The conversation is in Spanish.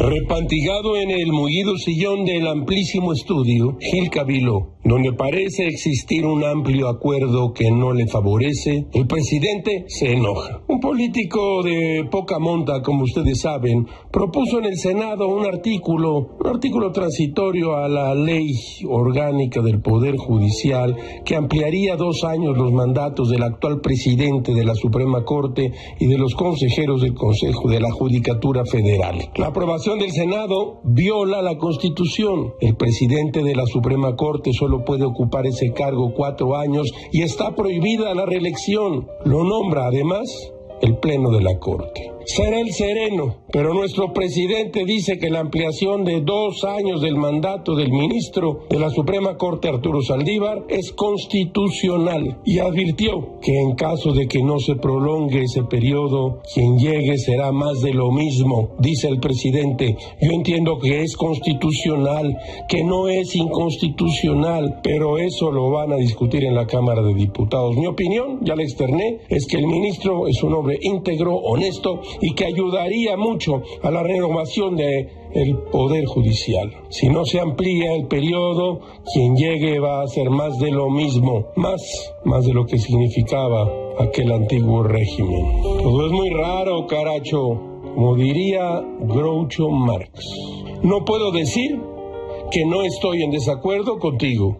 Amantigado en el mullido sillón del amplísimo estudio, Gil Cabiló, donde parece existir un amplio acuerdo que no le favorece, el presidente se enoja. Un político de poca monta, como ustedes saben, propuso en el Senado un artículo, un artículo transitorio a la ley orgánica del Poder Judicial que ampliaría dos años los mandatos del actual presidente de la Suprema Corte y de los consejeros del Consejo de la Judicatura Federal. La aprobación del Senado viola la Constitución. El presidente de la Suprema Corte solo puede ocupar ese cargo cuatro años y está prohibida la reelección. Lo nombra además el Pleno de la Corte será el sereno, pero nuestro presidente dice que la ampliación de dos años del mandato del ministro de la Suprema Corte, Arturo Saldívar, es constitucional y advirtió que en caso de que no se prolongue ese periodo, quien llegue será más de lo mismo, dice el presidente. Yo entiendo que es constitucional, que no es inconstitucional, pero eso lo van a discutir en la Cámara de Diputados. Mi opinión, ya la externé, es que el ministro es un hombre íntegro, honesto y que ayudaría mucho a la renovación de el poder judicial. Si no se amplía el periodo, quien llegue va a hacer más de lo mismo, más, más de lo que significaba aquel antiguo régimen. Todo es muy raro, caracho, como diría Groucho Marx. No puedo decir que no estoy en desacuerdo contigo